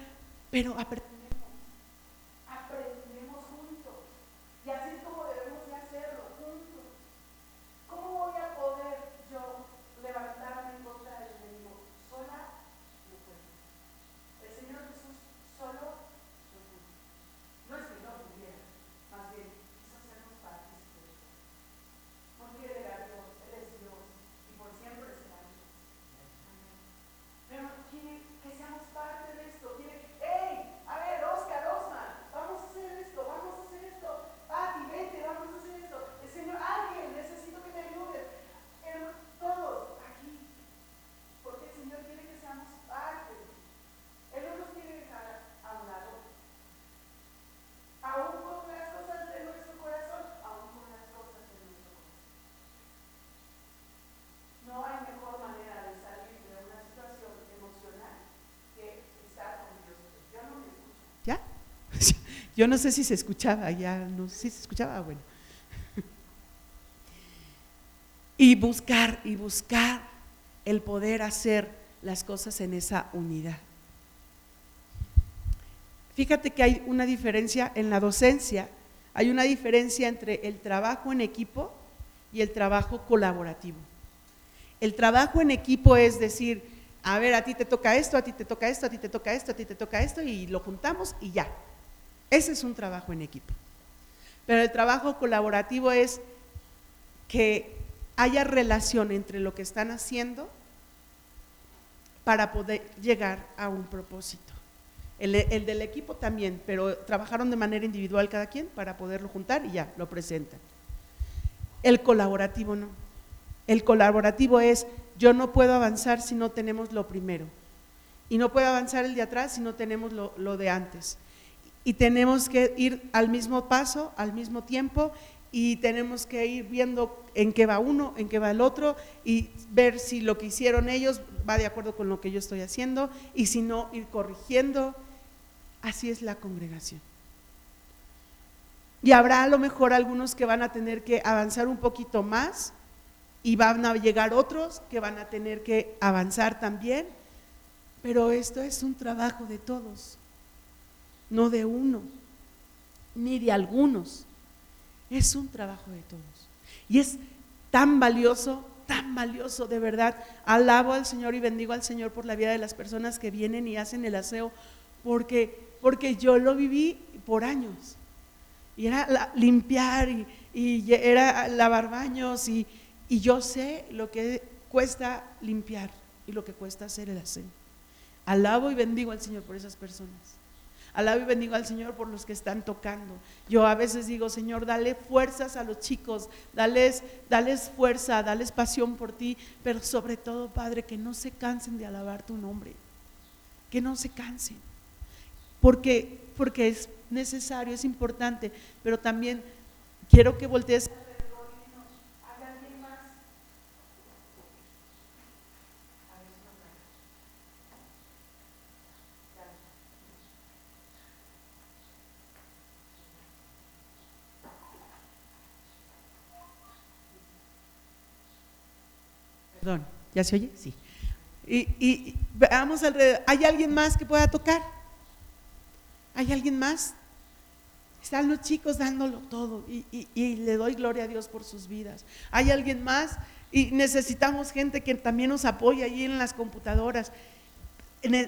pero aprendimos. Yo no sé si se escuchaba, ya no sé si se escuchaba, bueno. Y buscar, y buscar el poder hacer las cosas en esa unidad. Fíjate que hay una diferencia en la docencia, hay una diferencia entre el trabajo en equipo y el trabajo colaborativo. El trabajo en equipo es decir, a ver, a ti te toca esto, a ti te toca esto, a ti te toca esto, a ti te toca esto, y lo juntamos y ya, ese es un trabajo en equipo. Pero el trabajo colaborativo es que haya relación entre lo que están haciendo para poder llegar a un propósito. El, del equipo también, pero trabajaron de manera individual cada quien para poderlo juntar y ya, lo presentan. El colaborativo no. El colaborativo es, yo no puedo avanzar si no tenemos lo primero. Y no puedo avanzar el de atrás si no tenemos lo de antes y tenemos que ir al mismo paso, al mismo tiempo y tenemos que ir viendo en qué va uno, en qué va el otro y ver si lo que hicieron ellos va de acuerdo con lo que yo estoy haciendo y si no, ir corrigiendo. Así es la congregación. Y habrá a lo mejor algunos que van a tener que avanzar un poquito más y van a llegar otros que van a tener que avanzar también, pero esto es un trabajo de todos, no de uno, ni de algunos, es un trabajo de todos. Y es tan valioso, tan valioso, de verdad. Alabo al Señor y bendigo al Señor por la vida de las personas que vienen y hacen el aseo, porque, porque yo lo viví por años. Y era limpiar y, y era lavar baños y, y yo sé lo que cuesta limpiar y lo que cuesta hacer el aseo. Alabo y bendigo al Señor por esas personas. Alabo y bendigo al Señor por los que están tocando. Yo a veces digo, Señor, dale fuerzas a los chicos, dales, dales fuerza, dales pasión por ti, pero sobre todo, Padre, que no se cansen de alabar tu nombre, que no se cansen, porque, porque es necesario, es importante, pero también quiero que voltees Perdón, ¿ya se oye? Sí. Y, veamos alrededor. ¿Hay alguien más que pueda tocar? ¿Hay alguien más? Están los chicos dándolo todo y, y, le doy gloria a Dios por sus vidas. ¿Hay alguien más? Y necesitamos gente que también nos apoye ahí en las computadoras.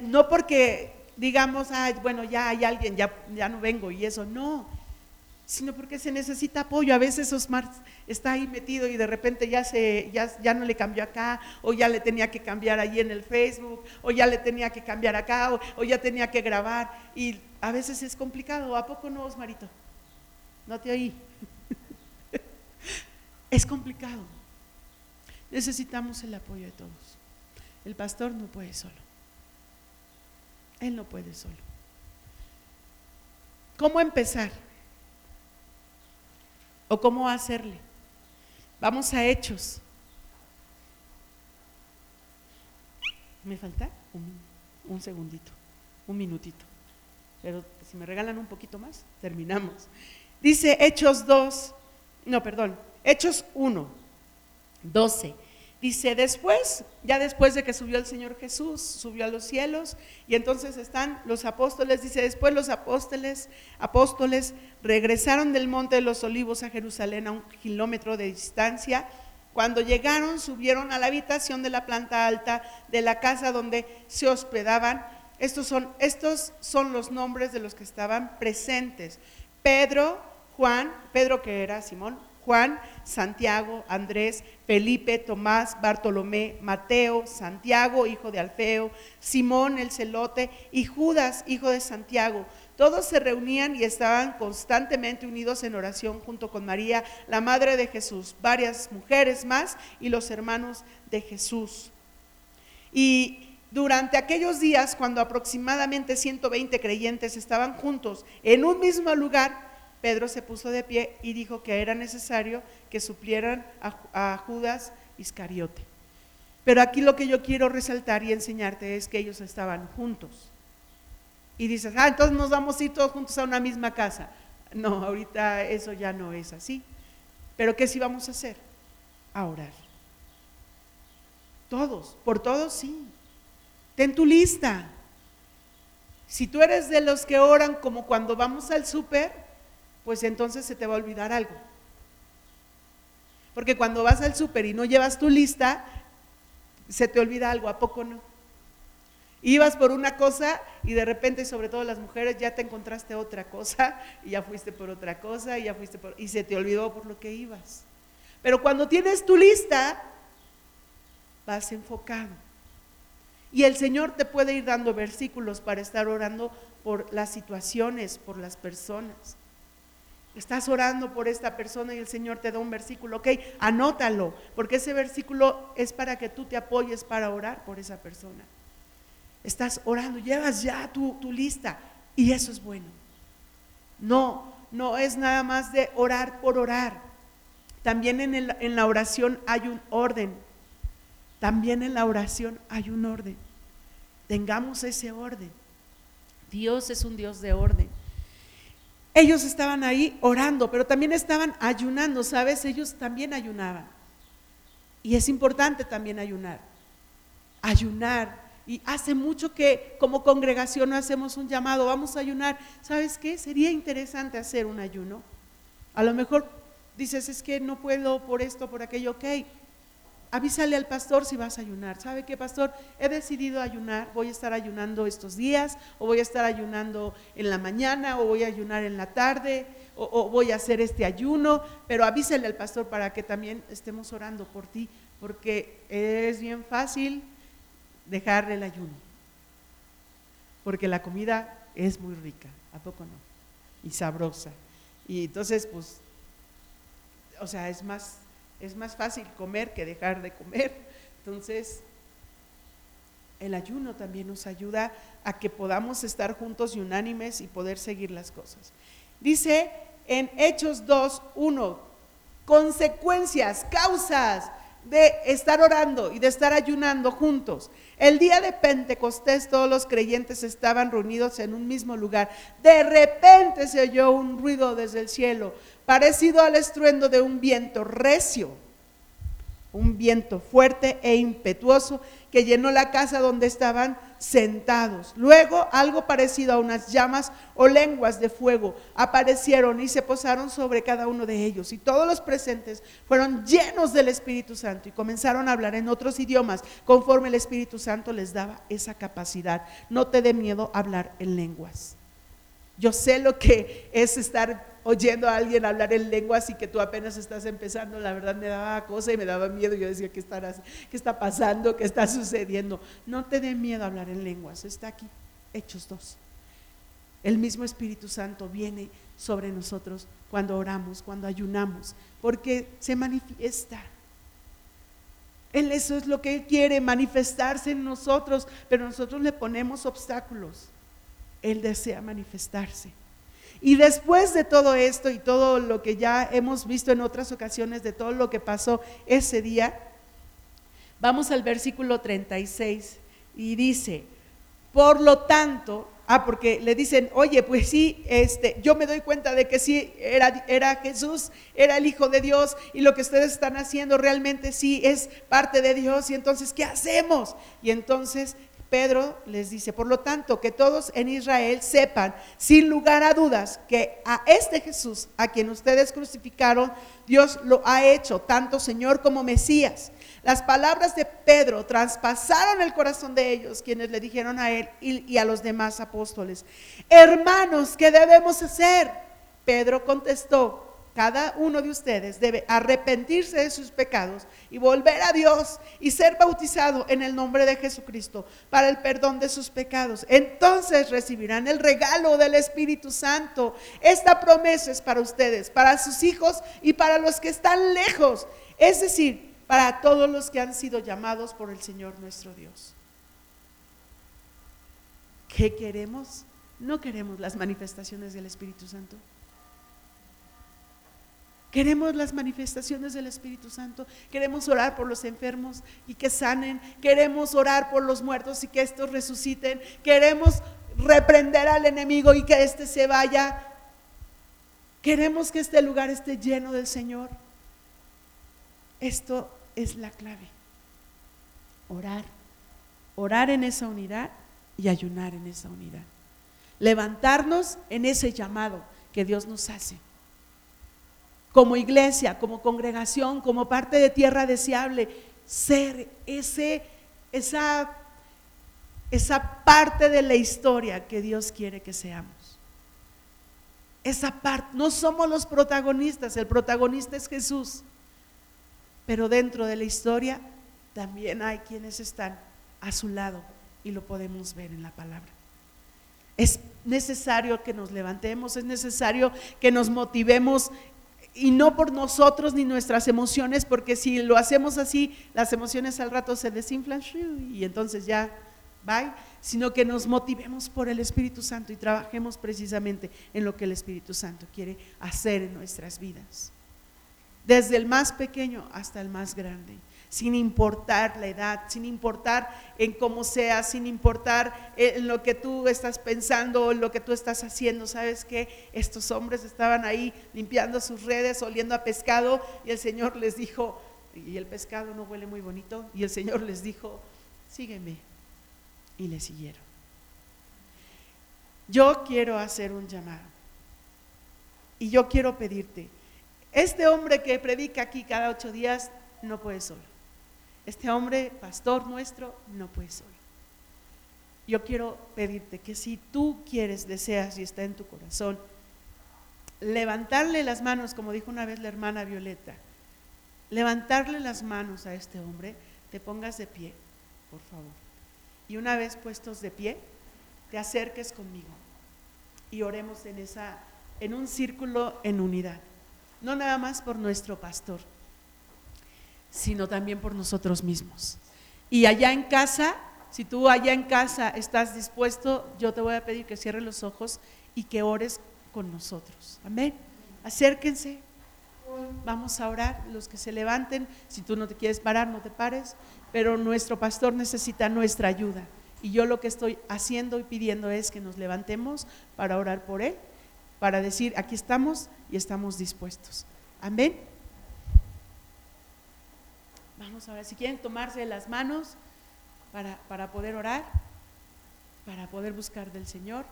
No porque digamos, bueno, ya hay alguien, ya, ya no vengo y eso, no sino porque se necesita apoyo. A veces Osmar está ahí metido y de repente ya, se, ya, ya no le cambió acá, o ya le tenía que cambiar ahí en el Facebook, o ya le tenía que cambiar acá, o, ya tenía que grabar. Y a veces es complicado. ¿A poco no, Osmarito? No te oí. es complicado. Necesitamos el apoyo de todos. El pastor no puede solo. Él no puede solo. ¿Cómo empezar? O cómo hacerle. Vamos a hechos. ¿Me falta? Un, segundito, un minutito. Pero si me regalan un poquito más, terminamos. Dice Hechos 2, no, perdón, Hechos 1, 12. Dice, después, ya después de que subió el Señor Jesús, subió a los cielos, y entonces están los apóstoles, dice, después los apóstoles, apóstoles regresaron del monte de los olivos a Jerusalén a un kilómetro de distancia. Cuando llegaron, subieron a la habitación de la planta alta de la casa donde se hospedaban. Estos son, estos son los nombres de los que estaban presentes. Pedro, Juan, Pedro que era Simón, Juan, Santiago, Andrés, Felipe, Tomás, Bartolomé, Mateo, Santiago, hijo de Alfeo, Simón el celote y Judas, hijo de Santiago. Todos se reunían y estaban constantemente unidos en oración junto con María, la madre de Jesús, varias mujeres más y los hermanos de Jesús. Y durante aquellos días, cuando aproximadamente 120 creyentes estaban juntos en un mismo lugar, Pedro se puso de pie y dijo que era necesario que suplieran a, Judas Iscariote. Pero aquí lo que yo quiero resaltar y enseñarte es que ellos estaban juntos. Y dices, ah, entonces nos vamos a ir todos juntos a una misma casa. No, ahorita eso ya no es así. Pero ¿qué sí vamos a hacer? A orar. Todos, por todos sí. Ten tu lista. Si tú eres de los que oran como cuando vamos al súper, pues entonces se te va a olvidar algo. Porque cuando vas al súper y no llevas tu lista, se te olvida algo, ¿a poco no? Ibas por una cosa y de repente, sobre todo las mujeres, ya te encontraste otra cosa y ya fuiste por otra cosa y ya fuiste por y se te olvidó por lo que ibas. Pero cuando tienes tu lista, vas enfocado. Y el Señor te puede ir dando versículos para estar orando por las situaciones, por las personas. Estás orando por esta persona y el Señor te da un versículo, ok, anótalo, porque ese versículo es para que tú te apoyes para orar por esa persona. Estás orando, llevas ya tu, lista y eso es bueno. No, no es nada más de orar por orar. También en, en la oración hay un orden. También en la oración hay un orden. Tengamos ese orden. Dios es un Dios de orden. Ellos estaban ahí orando, pero también estaban ayunando, ¿sabes? Ellos también ayunaban. Y es importante también ayunar. Ayunar. Y hace mucho que como congregación hacemos un llamado, vamos a ayunar. ¿Sabes qué? Sería interesante hacer un ayuno. A lo mejor dices, es que no puedo por esto, por aquello, ok. Avísale al pastor si vas a ayunar. ¿Sabe qué, pastor? He decidido ayunar. Voy a estar ayunando estos días, o voy a estar ayunando en la mañana, o voy a ayunar en la tarde, o, voy a hacer este ayuno. Pero avísale al pastor para que también estemos orando por ti, porque es bien fácil dejarle el ayuno. Porque la comida es muy rica, ¿a poco no? Y sabrosa. Y entonces, pues, o sea, es más, es más fácil comer que dejar de comer. Entonces, el ayuno también nos ayuda a que podamos estar juntos y unánimes y poder seguir las cosas. Dice en Hechos 2, 1, consecuencias, causas de estar orando y de estar ayunando juntos. El día de Pentecostés todos los creyentes estaban reunidos en un mismo lugar. De repente se oyó un ruido desde el cielo, parecido al estruendo de un viento recio, un viento fuerte e impetuoso que llenó la casa donde estaban sentados. Luego algo parecido a unas llamas o lenguas de fuego aparecieron y se posaron sobre cada uno de ellos. Y todos los presentes fueron llenos del Espíritu Santo y comenzaron a hablar en otros idiomas conforme el Espíritu Santo les daba esa capacidad. No te dé miedo hablar en lenguas. Yo sé lo que es estar oyendo a alguien hablar en lenguas y que tú apenas estás empezando, la verdad me daba cosa y me daba miedo. Yo decía, ¿qué, qué está pasando? ¿Qué está sucediendo? No te dé miedo hablar en lenguas, está aquí, Hechos 2. El mismo Espíritu Santo viene sobre nosotros cuando oramos, cuando ayunamos, porque se manifiesta. Él eso es lo que Él quiere, manifestarse en nosotros, pero nosotros le ponemos obstáculos. Él desea manifestarse. Y después de todo esto y todo lo que ya hemos visto en otras ocasiones, de todo lo que pasó ese día, vamos al versículo 36 y dice, por lo tanto, ah, porque le dicen, oye, pues sí, este, yo me doy cuenta de que sí, era, era Jesús, era el Hijo de Dios y lo que ustedes están haciendo realmente sí es parte de Dios y entonces, ¿qué hacemos? Y entonces Pedro les dice, por lo tanto, que todos en Israel sepan, sin lugar a dudas, que a este Jesús, a quien ustedes crucificaron, Dios lo ha hecho, tanto Señor como Mesías. Las palabras de Pedro traspasaron el corazón de ellos, quienes le dijeron a él y, a los demás apóstoles, hermanos, ¿qué debemos hacer? Pedro contestó, cada uno de ustedes debe arrepentirse de sus pecados y volver a Dios y ser bautizado en el nombre de Jesucristo para el perdón de sus pecados. Entonces recibirán el regalo del Espíritu Santo. Esta promesa es para ustedes, para sus hijos y para los que están lejos. Es decir, para todos los que han sido llamados por el Señor nuestro Dios. ¿Qué queremos? No queremos las manifestaciones del Espíritu Santo. Queremos las manifestaciones del Espíritu Santo. Queremos orar por los enfermos y que sanen. Queremos orar por los muertos y que estos resuciten. Queremos reprender al enemigo y que éste se vaya. Queremos que este lugar esté lleno del Señor. Esto es la clave. Orar. Orar en esa unidad y ayunar en esa unidad. Levantarnos en ese llamado que Dios nos hace como iglesia, como congregación, como parte de tierra deseable, ser ese, esa, esa parte de la historia que Dios quiere que seamos. Esa parte, no somos los protagonistas, el protagonista es Jesús, pero dentro de la historia también hay quienes están a su lado y lo podemos ver en la palabra. Es necesario que nos levantemos, es necesario que nos motivemos y no por nosotros ni nuestras emociones, porque si lo hacemos así, las emociones al rato se desinflan y entonces ya, bye, sino que nos motivemos por el Espíritu Santo y trabajemos precisamente en lo que el Espíritu Santo quiere hacer en nuestras vidas, desde el más pequeño hasta el más grande sin importar la edad, sin importar en cómo sea, sin importar en lo que tú estás pensando o lo que tú estás haciendo. ¿Sabes que Estos hombres estaban ahí limpiando sus redes, oliendo a pescado y el Señor les dijo, y el pescado no huele muy bonito. Y el Señor les dijo, sígueme. Y le siguieron. Yo quiero hacer un llamado. Y yo quiero pedirte, este hombre que predica aquí cada ocho días no puede solo. Este hombre, pastor nuestro, no puede solo. Yo quiero pedirte que si tú quieres, deseas y está en tu corazón, levantarle las manos, como dijo una vez la hermana Violeta, levantarle las manos a este hombre, te pongas de pie, por favor. Y una vez puestos de pie, te acerques conmigo y oremos en esa en un círculo en unidad. No nada más por nuestro pastor, sino también por nosotros mismos. Y allá en casa, si tú allá en casa estás dispuesto, yo te voy a pedir que cierres los ojos y que ores con nosotros. Amén. Acérquense. Vamos a orar, los que se levanten, si tú no te quieres parar, no te pares, pero nuestro pastor necesita nuestra ayuda. Y yo lo que estoy haciendo y pidiendo es que nos levantemos para orar por él, para decir, aquí estamos y estamos dispuestos. Amén. Vamos a ver, si quieren tomarse las manos para, para poder orar, para poder buscar del Señor.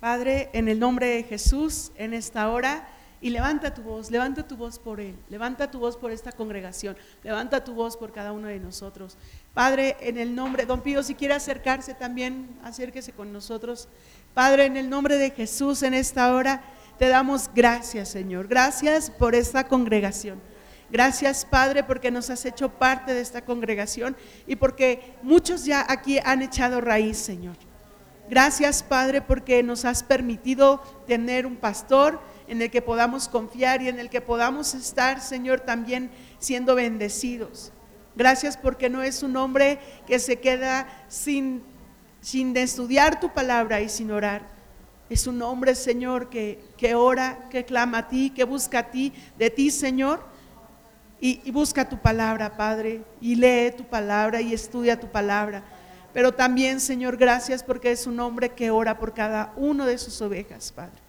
Padre, en el nombre de Jesús, en esta hora, y levanta tu voz, levanta tu voz por Él, levanta tu voz por esta congregación, levanta tu voz por cada uno de nosotros. Padre, en el nombre, don Pío, si quiere acercarse también, acérquese con nosotros. Padre, en el nombre de Jesús, en esta hora, te damos gracias, Señor. Gracias por esta congregación. Gracias, Padre, porque nos has hecho parte de esta congregación y porque muchos ya aquí han echado raíz, Señor. Gracias, Padre, porque nos has permitido tener un pastor en el que podamos confiar y en el que podamos estar, Señor, también siendo bendecidos. Gracias porque no es un hombre que se queda sin, sin estudiar tu palabra y sin orar. Es un hombre, Señor, que, que ora, que clama a ti, que busca a ti, de ti, Señor. Y, busca tu palabra, Padre, y lee tu palabra y estudia tu palabra. Pero también, Señor, gracias porque es un hombre que ora por cada uno de sus ovejas, Padre.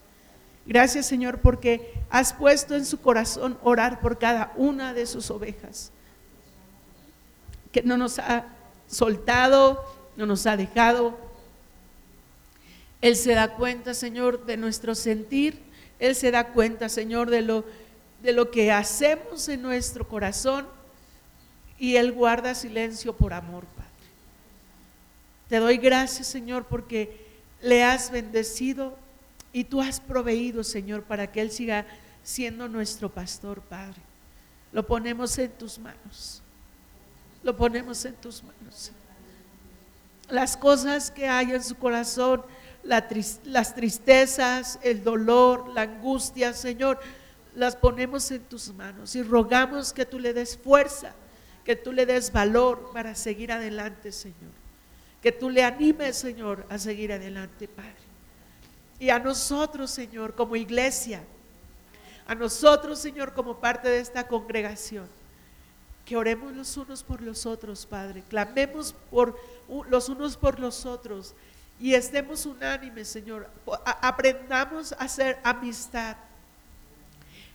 Gracias, Señor, porque has puesto en su corazón orar por cada una de sus ovejas. Que no nos ha soltado, no nos ha dejado. Él se da cuenta, Señor, de nuestro sentir. Él se da cuenta, Señor, de lo, de lo que hacemos en nuestro corazón. Y Él guarda silencio por amor, Padre. Te doy gracias, Señor, porque le has bendecido y tú has proveído, Señor, para que Él siga siendo nuestro pastor, Padre. Lo ponemos en tus manos. Lo ponemos en tus manos. Las cosas que hay en su corazón, las tristezas, el dolor, la angustia, Señor, las ponemos en tus manos y rogamos que tú le des fuerza, que tú le des valor para seguir adelante, Señor que tú le animes, Señor, a seguir adelante, Padre. Y a nosotros, Señor, como iglesia, a nosotros, Señor, como parte de esta congregación, que oremos los unos por los otros, Padre. Clamemos por los unos por los otros y estemos unánimes, Señor. Aprendamos a hacer amistad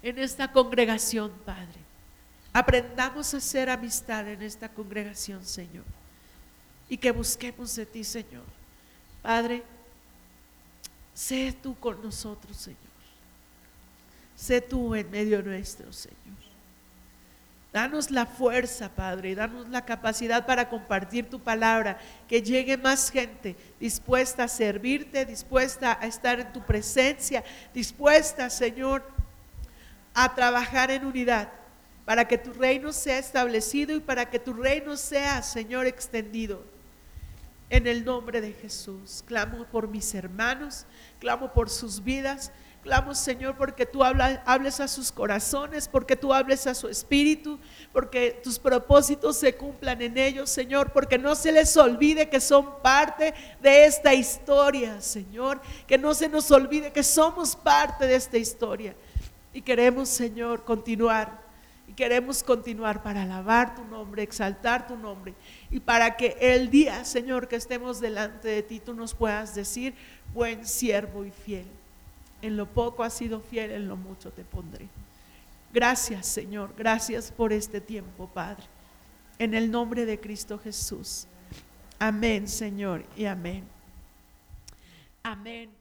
en esta congregación, Padre. Aprendamos a hacer amistad en esta congregación, Señor y que busquemos de ti, Señor. Padre, sé tú con nosotros, Señor. Sé tú en medio nuestro, Señor. Danos la fuerza, Padre, danos la capacidad para compartir tu palabra, que llegue más gente dispuesta a servirte, dispuesta a estar en tu presencia, dispuesta, Señor, a trabajar en unidad, para que tu reino sea establecido y para que tu reino sea, Señor, extendido. En el nombre de Jesús, clamo por mis hermanos, clamo por sus vidas, clamo Señor porque tú hables a sus corazones, porque tú hables a su espíritu, porque tus propósitos se cumplan en ellos, Señor, porque no se les olvide que son parte de esta historia, Señor, que no se nos olvide que somos parte de esta historia. Y queremos, Señor, continuar. Y queremos continuar para alabar tu nombre, exaltar tu nombre y para que el día, Señor, que estemos delante de ti, tú nos puedas decir, buen siervo y fiel. En lo poco has sido fiel, en lo mucho te pondré. Gracias, Señor. Gracias por este tiempo, Padre. En el nombre de Cristo Jesús. Amén, Señor, y amén. Amén.